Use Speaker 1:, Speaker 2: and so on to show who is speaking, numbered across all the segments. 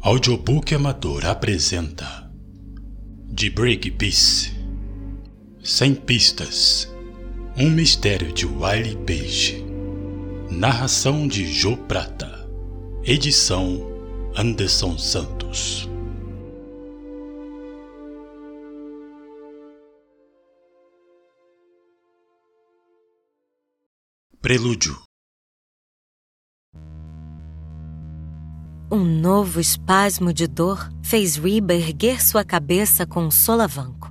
Speaker 1: Audiobook Amador apresenta De Break Peace. Sem Pistas Um Mistério de Wiley Page. Narração de Jô Prata. Edição Anderson Santos. Prelúdio
Speaker 2: Um novo espasmo de dor fez Reba erguer sua cabeça com um solavanco.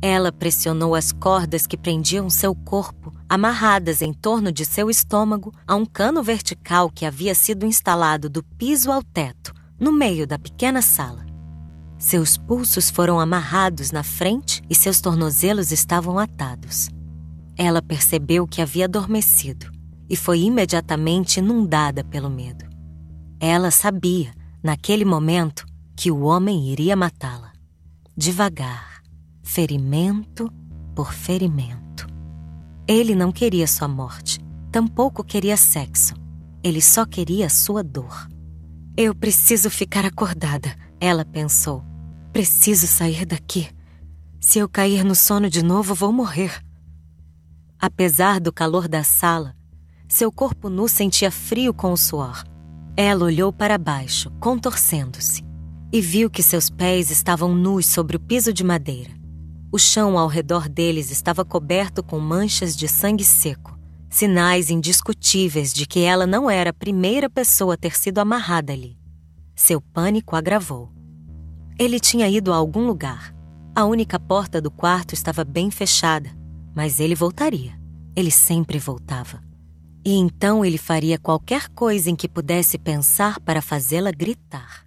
Speaker 2: Ela pressionou as cordas que prendiam seu corpo, amarradas em torno de seu estômago, a um cano vertical que havia sido instalado do piso ao teto, no meio da pequena sala. Seus pulsos foram amarrados na frente e seus tornozelos estavam atados. Ela percebeu que havia adormecido e foi imediatamente inundada pelo medo. Ela sabia, naquele momento, que o homem iria matá-la. Devagar, ferimento por ferimento. Ele não queria sua morte, tampouco queria sexo. Ele só queria sua dor. Eu preciso ficar acordada, ela pensou. Preciso sair daqui. Se eu cair no sono de novo, vou morrer. Apesar do calor da sala, seu corpo nu sentia frio com o suor. Ela olhou para baixo, contorcendo-se, e viu que seus pés estavam nus sobre o piso de madeira. O chão ao redor deles estava coberto com manchas de sangue seco, sinais indiscutíveis de que ela não era a primeira pessoa a ter sido amarrada ali. Seu pânico agravou. Ele tinha ido a algum lugar. A única porta do quarto estava bem fechada, mas ele voltaria. Ele sempre voltava. E então ele faria qualquer coisa em que pudesse pensar para fazê-la gritar.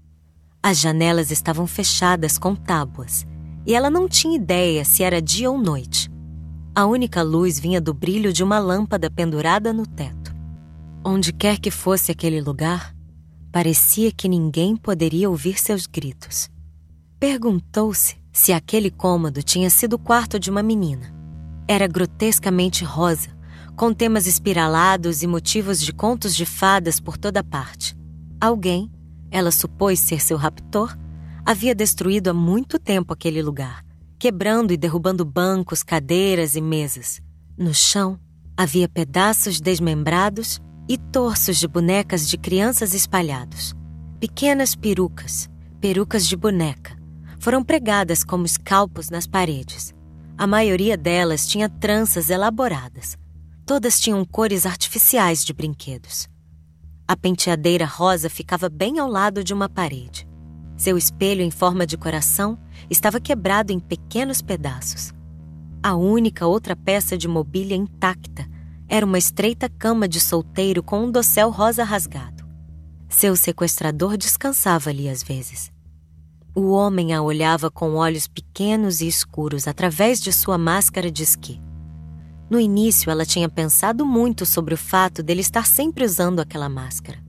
Speaker 2: As janelas estavam fechadas com tábuas, e ela não tinha ideia se era dia ou noite. A única luz vinha do brilho de uma lâmpada pendurada no teto. Onde quer que fosse aquele lugar, parecia que ninguém poderia ouvir seus gritos. Perguntou-se se aquele cômodo tinha sido o quarto de uma menina. Era grotescamente rosa, com temas espiralados e motivos de contos de fadas por toda parte. Alguém, ela supôs ser seu raptor, havia destruído há muito tempo aquele lugar, quebrando e derrubando bancos, cadeiras e mesas. No chão, havia pedaços desmembrados e torsos de bonecas de crianças espalhados. Pequenas perucas, perucas de boneca, foram pregadas como escalpos nas paredes. A maioria delas tinha tranças elaboradas, Todas tinham cores artificiais de brinquedos. A penteadeira rosa ficava bem ao lado de uma parede. Seu espelho em forma de coração estava quebrado em pequenos pedaços. A única outra peça de mobília intacta era uma estreita cama de solteiro com um dossel rosa rasgado. Seu sequestrador descansava ali às vezes. O homem a olhava com olhos pequenos e escuros através de sua máscara de esqui. No início, ela tinha pensado muito sobre o fato dele estar sempre usando aquela máscara.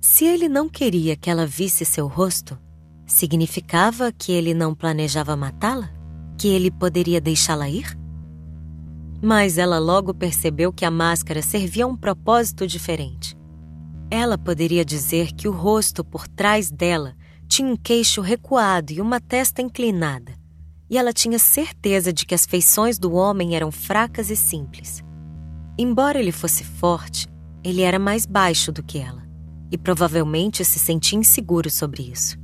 Speaker 2: Se ele não queria que ela visse seu rosto, significava que ele não planejava matá-la? Que ele poderia deixá-la ir? Mas ela logo percebeu que a máscara servia a um propósito diferente. Ela poderia dizer que o rosto por trás dela tinha um queixo recuado e uma testa inclinada e ela tinha certeza de que as feições do homem eram fracas e simples. Embora ele fosse forte, ele era mais baixo do que ela e provavelmente se sentia inseguro sobre isso.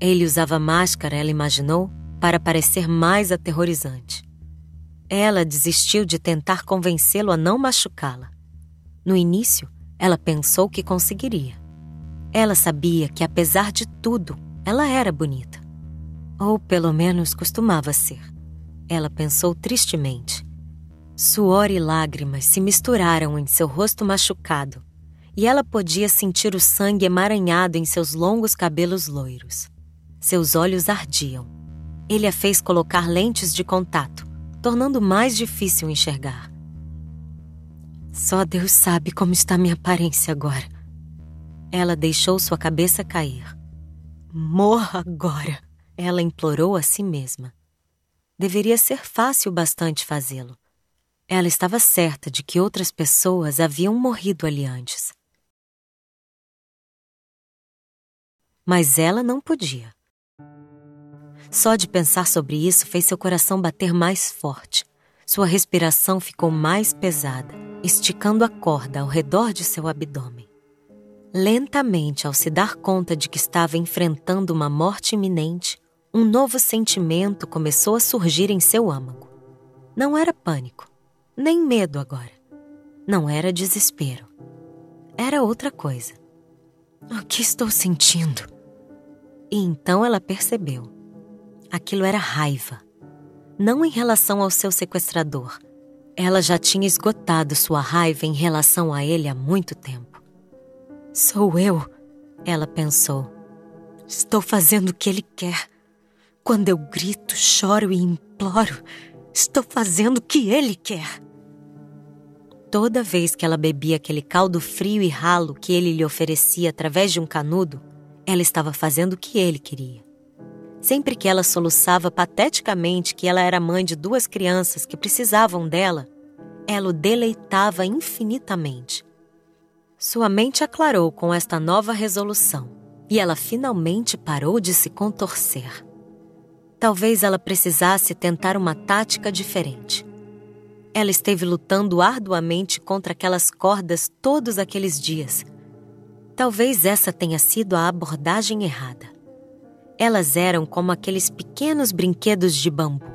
Speaker 2: Ele usava máscara, ela imaginou, para parecer mais aterrorizante. Ela desistiu de tentar convencê-lo a não machucá-la. No início, ela pensou que conseguiria. Ela sabia que, apesar de tudo, ela era bonita. Ou pelo menos costumava ser. Ela pensou tristemente. Suor e lágrimas se misturaram em seu rosto machucado, e ela podia sentir o sangue emaranhado em seus longos cabelos loiros. Seus olhos ardiam. Ele a fez colocar lentes de contato, tornando mais difícil enxergar. Só Deus sabe como está minha aparência agora. Ela deixou sua cabeça cair. Morra agora! Ela implorou a si mesma. Deveria ser fácil bastante fazê-lo. Ela estava certa de que outras pessoas haviam morrido ali antes. mas ela não podia. Só de pensar sobre isso fez seu coração bater mais forte. Sua respiração ficou mais pesada, esticando a corda ao redor de seu abdômen. Lentamente, ao se dar conta de que estava enfrentando uma morte iminente, um novo sentimento começou a surgir em seu âmago. Não era pânico, nem medo agora. Não era desespero. Era outra coisa. O que estou sentindo? E então ela percebeu. Aquilo era raiva. Não em relação ao seu sequestrador. Ela já tinha esgotado sua raiva em relação a ele há muito tempo. Sou eu, ela pensou. Estou fazendo o que ele quer. Quando eu grito, choro e imploro, estou fazendo o que ele quer. Toda vez que ela bebia aquele caldo frio e ralo que ele lhe oferecia através de um canudo, ela estava fazendo o que ele queria. Sempre que ela soluçava pateticamente que ela era mãe de duas crianças que precisavam dela, ela o deleitava infinitamente. Sua mente aclarou com esta nova resolução e ela finalmente parou de se contorcer. Talvez ela precisasse tentar uma tática diferente. Ela esteve lutando arduamente contra aquelas cordas todos aqueles dias. Talvez essa tenha sido a abordagem errada. Elas eram como aqueles pequenos brinquedos de bambu,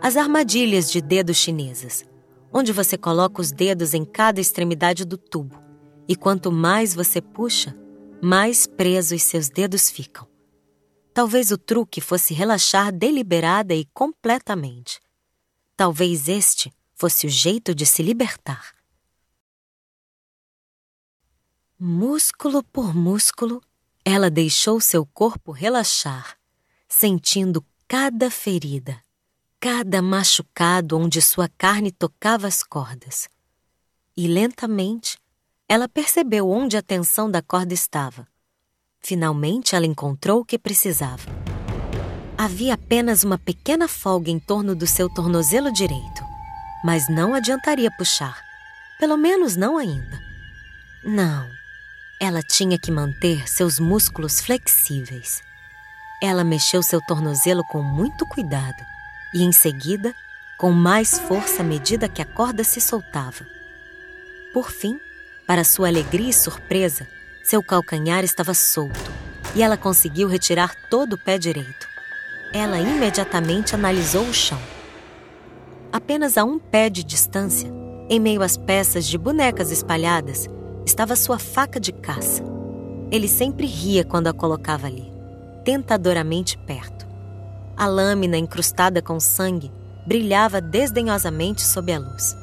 Speaker 2: as armadilhas de dedos chinesas, onde você coloca os dedos em cada extremidade do tubo, e quanto mais você puxa, mais presos seus dedos ficam. Talvez o truque fosse relaxar deliberada e completamente. Talvez este fosse o jeito de se libertar. Músculo por músculo, ela deixou seu corpo relaxar, sentindo cada ferida, cada machucado onde sua carne tocava as cordas. E lentamente, ela percebeu onde a tensão da corda estava. Finalmente, ela encontrou o que precisava. Havia apenas uma pequena folga em torno do seu tornozelo direito, mas não adiantaria puxar. Pelo menos não ainda. Não, ela tinha que manter seus músculos flexíveis. Ela mexeu seu tornozelo com muito cuidado e, em seguida, com mais força à medida que a corda se soltava. Por fim, para sua alegria e surpresa, seu calcanhar estava solto e ela conseguiu retirar todo o pé direito. Ela imediatamente analisou o chão. Apenas a um pé de distância, em meio às peças de bonecas espalhadas, estava sua faca de caça. Ele sempre ria quando a colocava ali, tentadoramente perto. A lâmina encrustada com sangue brilhava desdenhosamente sob a luz.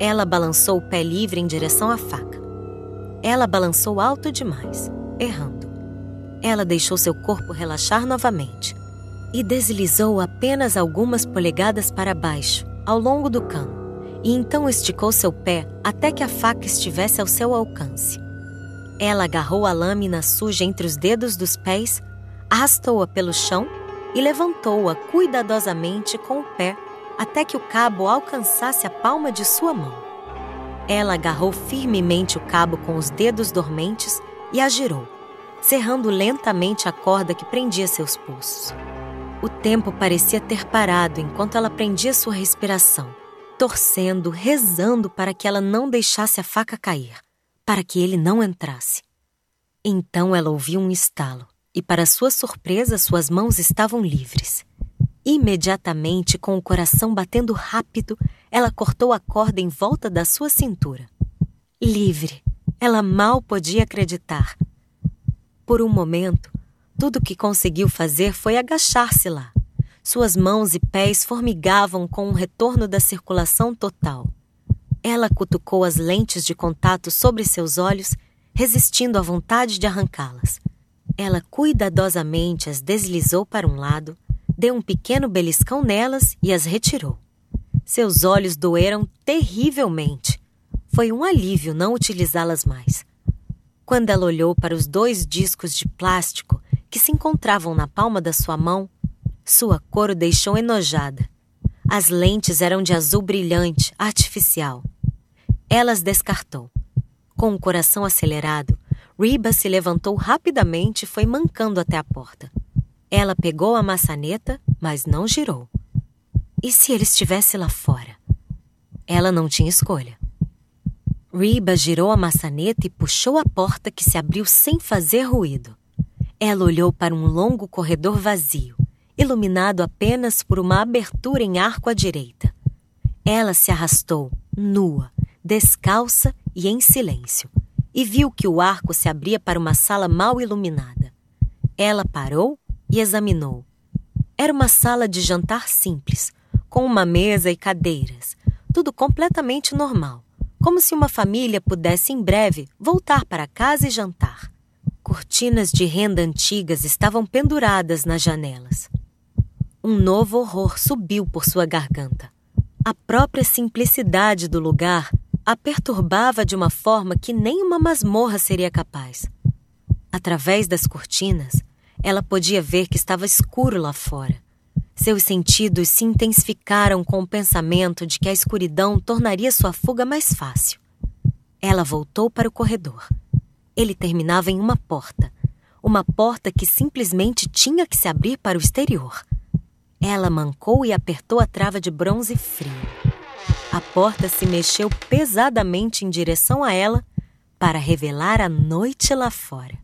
Speaker 2: Ela balançou o pé livre em direção à faca. Ela balançou alto demais, errando. Ela deixou seu corpo relaxar novamente e deslizou apenas algumas polegadas para baixo, ao longo do cano e então esticou seu pé até que a faca estivesse ao seu alcance. Ela agarrou a lâmina suja entre os dedos dos pés, arrastou-a pelo chão e levantou-a cuidadosamente com o pé até que o cabo alcançasse a palma de sua mão. Ela agarrou firmemente o cabo com os dedos dormentes e a girou, cerrando lentamente a corda que prendia seus pulsos. O tempo parecia ter parado enquanto ela prendia sua respiração torcendo, rezando para que ela não deixasse a faca cair, para que ele não entrasse. Então ela ouviu um estalo e, para sua surpresa, suas mãos estavam livres. Imediatamente, com o coração batendo rápido, ela cortou a corda em volta da sua cintura. Livre! Ela mal podia acreditar. Por um momento, tudo o que conseguiu fazer foi agachar-se lá, suas mãos e pés formigavam com o retorno da circulação total. Ela cutucou as lentes de contato sobre seus olhos, resistindo à vontade de arrancá-las. Ela cuidadosamente as deslizou para um lado, deu um pequeno beliscão nelas e as retirou. Seus olhos doeram terrivelmente. Foi um alívio não utilizá-las mais. Quando ela olhou para os dois discos de plástico que se encontravam na palma da sua mão, sua cor o deixou enojada. As lentes eram de azul brilhante, artificial. Elas descartou. Com o coração acelerado, Reba se levantou rapidamente e foi mancando até a porta. Ela pegou a maçaneta, mas não girou. E se ele estivesse lá fora? Ela não tinha escolha. Reba girou a maçaneta e puxou a porta que se abriu sem fazer ruído. Ela olhou para um longo corredor vazio, iluminado apenas por uma abertura em arco à direita. Ela se arrastou, nua, descalça e em silêncio, e viu que o arco se abria para uma sala mal iluminada. Ela parou e examinou. Era uma sala de jantar simples, com uma mesa e cadeiras, tudo completamente normal, como se uma família pudesse em breve voltar para casa e jantar. Cortinas de renda antigas estavam penduradas nas janelas. Um novo horror subiu por sua garganta. A própria simplicidade do lugar a perturbava de uma forma que nem uma masmorra seria capaz. Através das cortinas, ela podia ver que estava escuro lá fora. Seus sentidos se intensificaram com o pensamento de que a escuridão tornaria sua fuga mais fácil. Ela voltou para o corredor ele terminava em uma porta. Uma porta que simplesmente tinha que se abrir para o exterior. Ela mancou e apertou a trava de bronze frio. A porta se mexeu pesadamente em direção a ela para revelar a noite lá fora.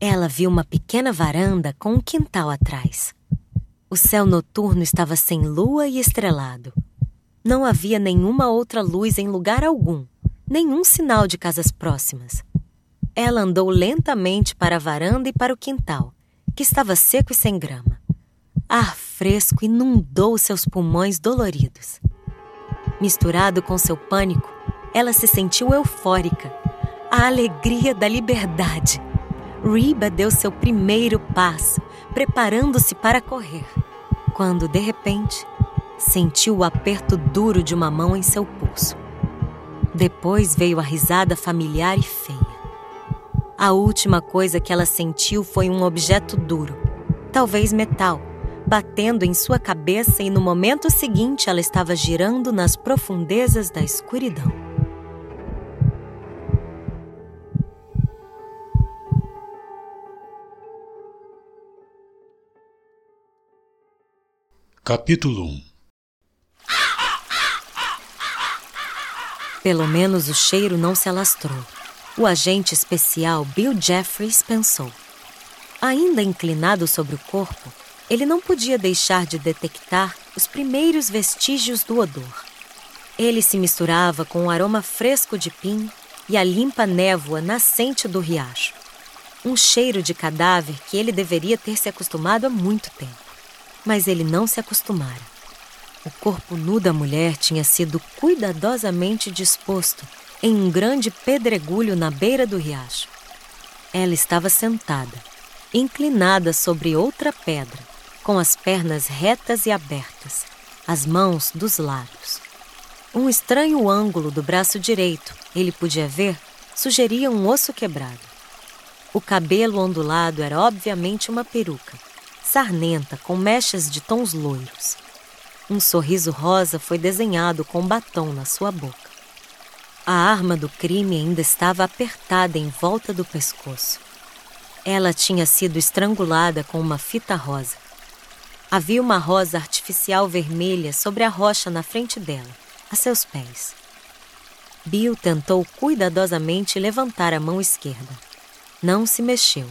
Speaker 2: Ela viu uma pequena varanda com um quintal atrás. O céu noturno estava sem lua e estrelado. Não havia nenhuma outra luz em lugar algum, nenhum sinal de casas próximas. Ela andou lentamente para a varanda e para o quintal, que estava seco e sem grama. Ar fresco inundou seus pulmões doloridos. Misturado com seu pânico, ela se sentiu eufórica. A alegria da liberdade. Reba deu seu primeiro passo, preparando-se para correr, quando, de repente, sentiu o aperto duro de uma mão em seu pulso. Depois veio a risada familiar e feia. A última coisa que ela sentiu foi um objeto duro, talvez metal, batendo em sua cabeça e no momento seguinte ela estava girando nas profundezas da escuridão.
Speaker 1: Capítulo 1
Speaker 2: Pelo menos o cheiro não se alastrou. O agente especial Bill Jeffries pensou. Ainda inclinado sobre o corpo, ele não podia deixar de detectar os primeiros vestígios do odor. Ele se misturava com o aroma fresco de pinho e a limpa névoa nascente do riacho. Um cheiro de cadáver que ele deveria ter se acostumado há muito tempo. Mas ele não se acostumara. O corpo nu da mulher tinha sido cuidadosamente disposto em um grande pedregulho na beira do riacho. Ela estava sentada, inclinada sobre outra pedra, com as pernas retas e abertas, as mãos dos lados. Um estranho ângulo do braço direito, ele podia ver, sugeria um osso quebrado. O cabelo ondulado era obviamente uma peruca, sarnenta com mechas de tons loiros. Um sorriso rosa foi desenhado com batom na sua boca. A arma do crime ainda estava apertada em volta do pescoço. Ela tinha sido estrangulada com uma fita rosa. Havia uma rosa artificial vermelha sobre a rocha na frente dela, a seus pés. Bill tentou cuidadosamente levantar a mão esquerda. Não se mexeu.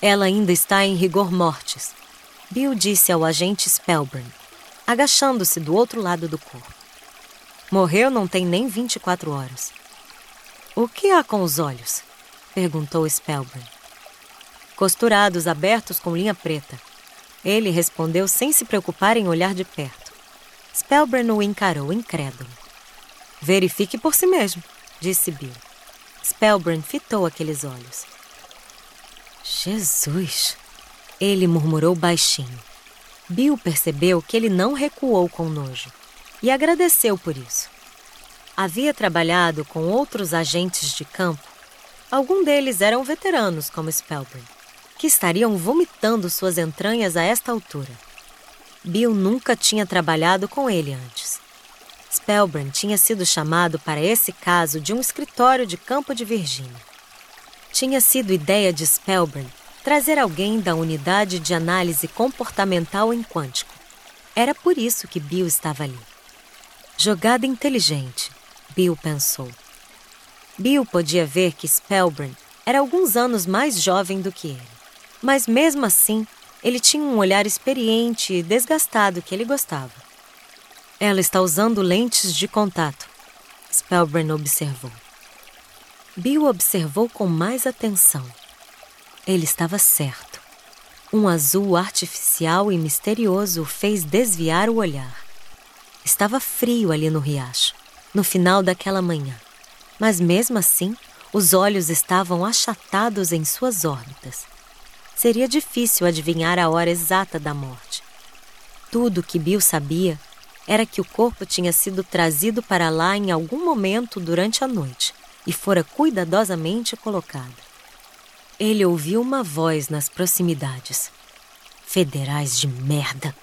Speaker 2: Ela ainda está em rigor mortis, Bill disse ao agente Spellburn, agachando-se do outro lado do corpo. Morreu não tem nem 24 horas. O que há com os olhos? perguntou Spellburn. Costurados, abertos com linha preta. Ele respondeu sem se preocupar em olhar de perto. Spellburn o encarou incrédulo. Verifique por si mesmo, disse Bill. Spellburn fitou aqueles olhos. Jesus! Ele murmurou baixinho. Bill percebeu que ele não recuou com nojo e agradeceu por isso. Havia trabalhado com outros agentes de campo. Alguns deles eram veteranos, como Spellburn, que estariam vomitando suas entranhas a esta altura. Bill nunca tinha trabalhado com ele antes. Spellburn tinha sido chamado para esse caso de um escritório de campo de Virgínia. Tinha sido ideia de Spellburn trazer alguém da unidade de análise comportamental em quântico. Era por isso que Bill estava ali. Jogada inteligente, Bill pensou. Bill podia ver que Spellburn era alguns anos mais jovem do que ele. Mas mesmo assim, ele tinha um olhar experiente e desgastado que ele gostava. Ela está usando lentes de contato, Spellburn observou. Bill observou com mais atenção. Ele estava certo. Um azul artificial e misterioso o fez desviar o olhar. Estava frio ali no riacho, no final daquela manhã. Mas mesmo assim, os olhos estavam achatados em suas órbitas. Seria difícil adivinhar a hora exata da morte. Tudo que Bill sabia era que o corpo tinha sido trazido para lá em algum momento durante a noite e fora cuidadosamente colocado ele ouviu uma voz nas proximidades. Federais de merda!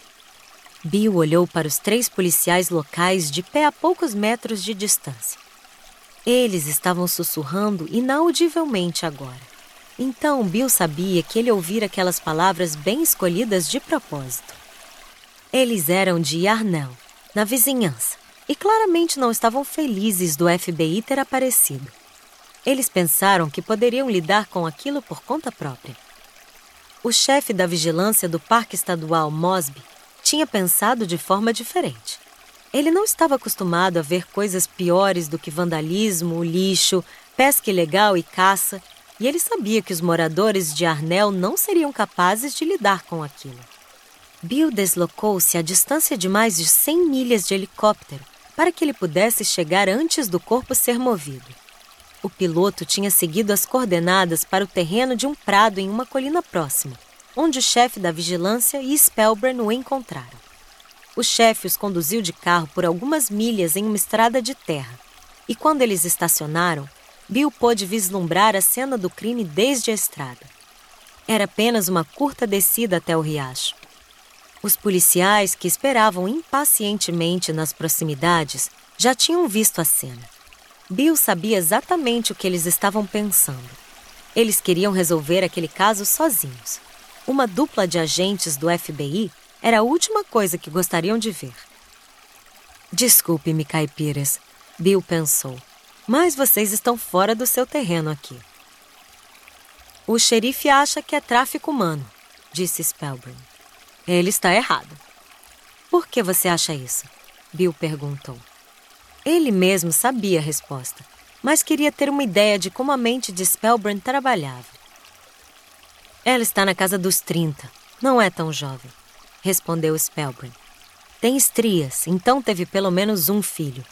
Speaker 2: Bill olhou para os três policiais locais de pé a poucos metros de distância. Eles estavam sussurrando inaudivelmente agora. Então Bill sabia que ele ouvira aquelas palavras bem escolhidas de propósito. Eles eram de Yarnell, na vizinhança, e claramente não estavam felizes do FBI ter aparecido. Eles pensaram que poderiam lidar com aquilo por conta própria. O chefe da vigilância do Parque Estadual Mosby tinha pensado de forma diferente. Ele não estava acostumado a ver coisas piores do que vandalismo, lixo, pesca ilegal e caça, e ele sabia que os moradores de Arnel não seriam capazes de lidar com aquilo. Bill deslocou-se a distância de mais de 100 milhas de helicóptero para que ele pudesse chegar antes do corpo ser movido. O piloto tinha seguido as coordenadas para o terreno de um prado em uma colina próxima, onde o chefe da vigilância e Spellburn o encontraram. O chefe os conduziu de carro por algumas milhas em uma estrada de terra, e quando eles estacionaram, Bill pôde vislumbrar a cena do crime desde a estrada. Era apenas uma curta descida até o riacho. Os policiais que esperavam impacientemente nas proximidades já tinham visto a cena. Bill sabia exatamente o que eles estavam pensando. Eles queriam resolver aquele caso sozinhos. Uma dupla de agentes do FBI era a última coisa que gostariam de ver. Desculpe-me, caipiras, Bill pensou, mas vocês estão fora do seu terreno aqui. O xerife acha que é tráfico humano, disse Spellburn. Ele está errado. Por que você acha isso? Bill perguntou. Ele mesmo sabia a resposta, mas queria ter uma ideia de como a mente de Spellburn trabalhava. Ela está na casa dos 30, não é tão jovem, respondeu Spellburn. Tem estrias, então teve pelo menos um filho.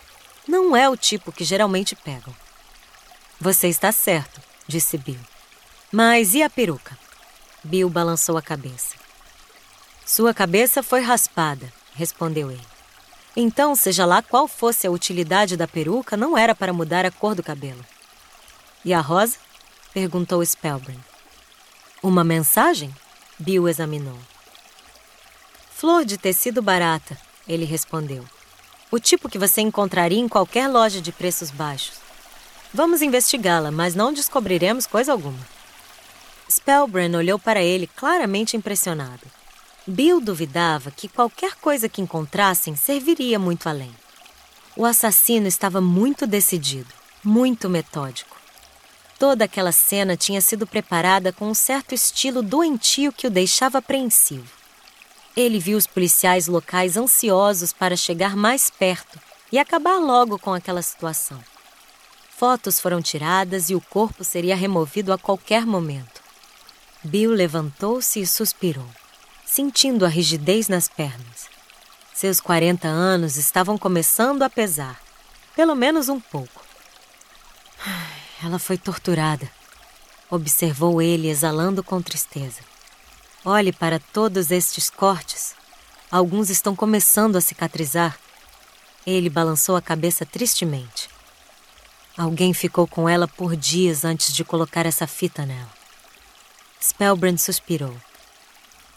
Speaker 2: Não é o tipo que geralmente pegam. Você está certo, disse Bill. Mas e a peruca? Bill balançou a cabeça. Sua cabeça foi raspada, respondeu ele. Então, seja lá qual fosse a utilidade da peruca, não era para mudar a cor do cabelo. E a rosa? perguntou Spellburn. Uma mensagem? Bill examinou. Flor de tecido barata, ele respondeu. O tipo que você encontraria em qualquer loja de preços baixos. Vamos investigá-la, mas não descobriremos coisa alguma. Spellburn olhou para ele claramente impressionado. Bill duvidava que qualquer coisa que encontrassem serviria muito além. O assassino estava muito decidido, muito metódico. Toda aquela cena tinha sido preparada com um certo estilo doentio que o deixava apreensivo. Ele viu os policiais locais ansiosos para chegar mais perto e acabar logo com aquela situação. Fotos foram tiradas e o corpo seria removido a qualquer momento. Bill levantou-se e suspirou sentindo a rigidez nas pernas. Seus 40 anos estavam começando a pesar, pelo menos um pouco. Ela foi torturada, observou ele exalando com tristeza. Olhe para todos estes cortes. Alguns estão começando a cicatrizar. Ele balançou a cabeça tristemente. Alguém ficou com ela por dias antes de colocar essa fita nela. Spellbrand suspirou.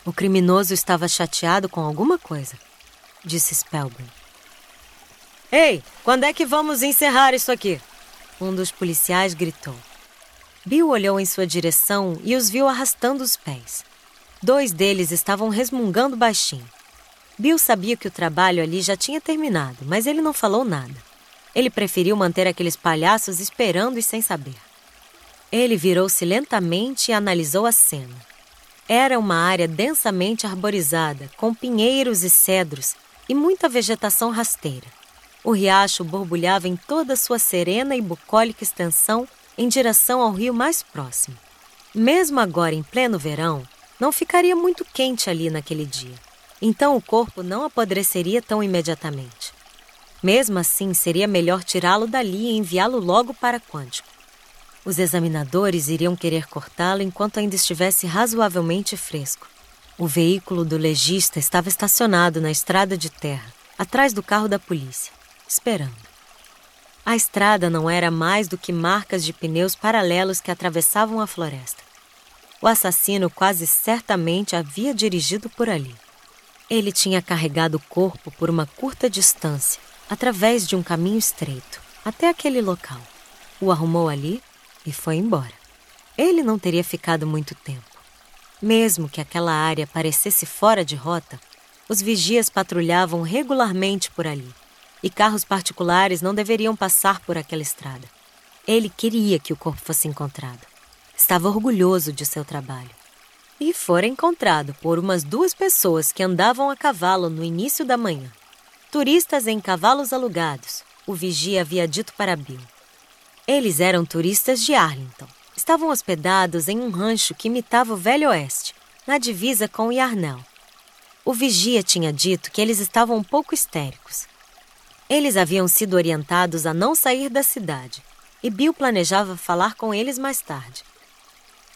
Speaker 2: O criminoso estava chateado com alguma coisa, disse Spellburn. Ei, quando é que vamos encerrar isso aqui? Um dos policiais gritou. Bill olhou em sua direção e os viu arrastando os pés. Dois deles estavam resmungando baixinho. Bill sabia que o trabalho ali já tinha terminado, mas ele não falou nada. Ele preferiu manter aqueles palhaços esperando e sem saber. Ele virou-se lentamente e analisou a cena. Era uma área densamente arborizada, com pinheiros e cedros e muita vegetação rasteira. O riacho borbulhava em toda sua serena e bucólica extensão em direção ao rio mais próximo. Mesmo agora em pleno verão, não ficaria muito quente ali naquele dia. Então o corpo não apodreceria tão imediatamente. Mesmo assim, seria melhor tirá-lo dali e enviá-lo logo para Quântico. Os examinadores iriam querer cortá-lo enquanto ainda estivesse razoavelmente fresco. O veículo do legista estava estacionado na estrada de terra, atrás do carro da polícia, esperando. A estrada não era mais do que marcas de pneus paralelos que atravessavam a floresta. O assassino quase certamente havia dirigido por ali. Ele tinha carregado o corpo por uma curta distância, através de um caminho estreito, até aquele local. O arrumou ali e foi embora. Ele não teria ficado muito tempo. Mesmo que aquela área parecesse fora de rota, os vigias patrulhavam regularmente por ali e carros particulares não deveriam passar por aquela estrada. Ele queria que o corpo fosse encontrado. Estava orgulhoso de seu trabalho. E fora encontrado por umas duas pessoas que andavam a cavalo no início da manhã. Turistas em cavalos alugados, o vigia havia dito para Bill. Eles eram turistas de Arlington. Estavam hospedados em um rancho que imitava o Velho Oeste, na divisa com Yarnell. O vigia tinha dito que eles estavam um pouco histéricos. Eles haviam sido orientados a não sair da cidade, e Bill planejava falar com eles mais tarde.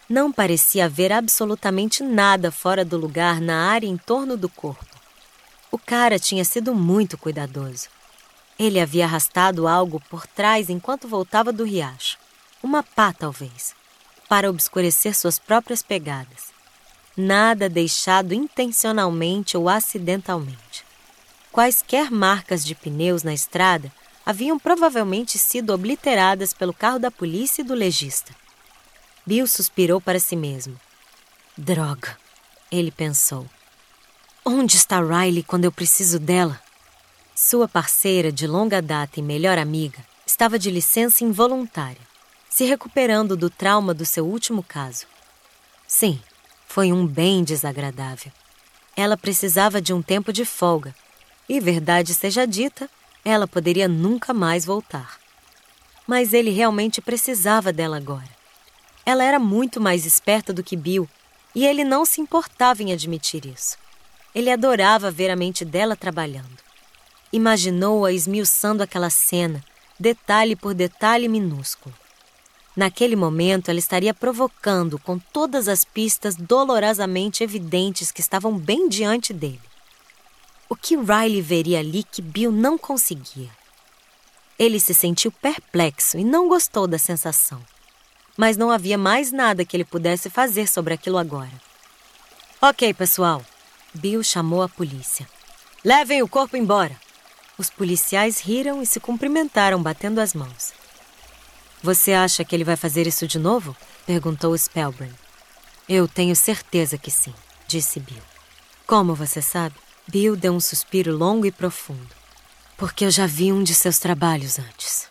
Speaker 2: Não parecia haver absolutamente nada fora do lugar na área em torno do corpo. O cara tinha sido muito cuidadoso. Ele havia arrastado algo por trás enquanto voltava do riacho. Uma pá, talvez, para obscurecer suas próprias pegadas. Nada deixado intencionalmente ou acidentalmente. Quaisquer marcas de pneus na estrada haviam provavelmente sido obliteradas pelo carro da polícia e do legista. Bill suspirou para si mesmo. Droga, ele pensou. Onde está Riley quando eu preciso dela? Sua parceira de longa data e melhor amiga estava de licença involuntária, se recuperando do trauma do seu último caso. Sim, foi um bem desagradável. Ela precisava de um tempo de folga, e verdade seja dita, ela poderia nunca mais voltar. Mas ele realmente precisava dela agora. Ela era muito mais esperta do que Bill, e ele não se importava em admitir isso. Ele adorava ver a mente dela trabalhando. Imaginou-a esmiuçando aquela cena, detalhe por detalhe minúsculo. Naquele momento, ela estaria provocando com todas as pistas dolorosamente evidentes que estavam bem diante dele. O que Riley veria ali que Bill não conseguia? Ele se sentiu perplexo e não gostou da sensação. Mas não havia mais nada que ele pudesse fazer sobre aquilo agora. Ok, pessoal. Bill chamou a polícia. Levem o corpo embora. Os policiais riram e se cumprimentaram, batendo as mãos. Você acha que ele vai fazer isso de novo? perguntou Spellburn. Eu tenho certeza que sim, disse Bill. Como você sabe? Bill deu um suspiro longo e profundo. Porque eu já vi um de seus trabalhos antes.